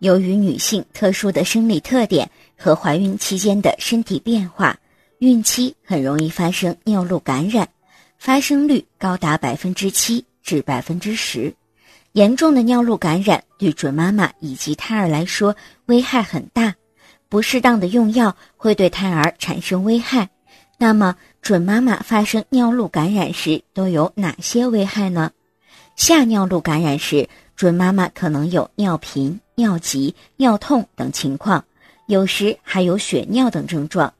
由于女性特殊的生理特点和怀孕期间的身体变化，孕期很容易发生尿路感染，发生率高达百分之七至百分之十。严重的尿路感染对准妈妈以及胎儿来说危害很大，不适当的用药会对胎儿产生危害。那么，准妈妈发生尿路感染时都有哪些危害呢？下尿路感染时，准妈妈可能有尿频、尿急、尿痛等情况，有时还有血尿等症状。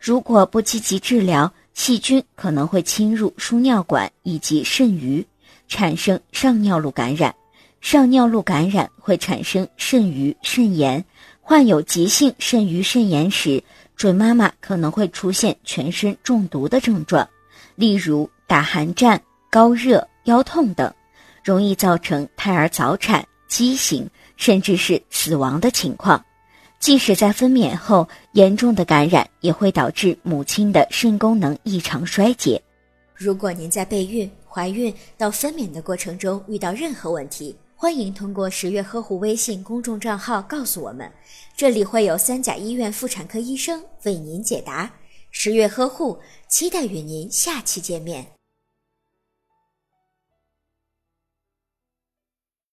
如果不积极治疗，细菌可能会侵入输尿管以及肾盂，产生上尿路感染。上尿路感染会产生肾盂肾炎，患有急性肾盂肾炎时，准妈妈可能会出现全身中毒的症状，例如打寒战、高热、腰痛等。容易造成胎儿早产、畸形，甚至是死亡的情况。即使在分娩后，严重的感染也会导致母亲的肾功能异常衰竭。如果您在备孕、怀孕到分娩的过程中遇到任何问题，欢迎通过十月呵护微信公众账号告诉我们，这里会有三甲医院妇产科医生为您解答。十月呵护，期待与您下期见面。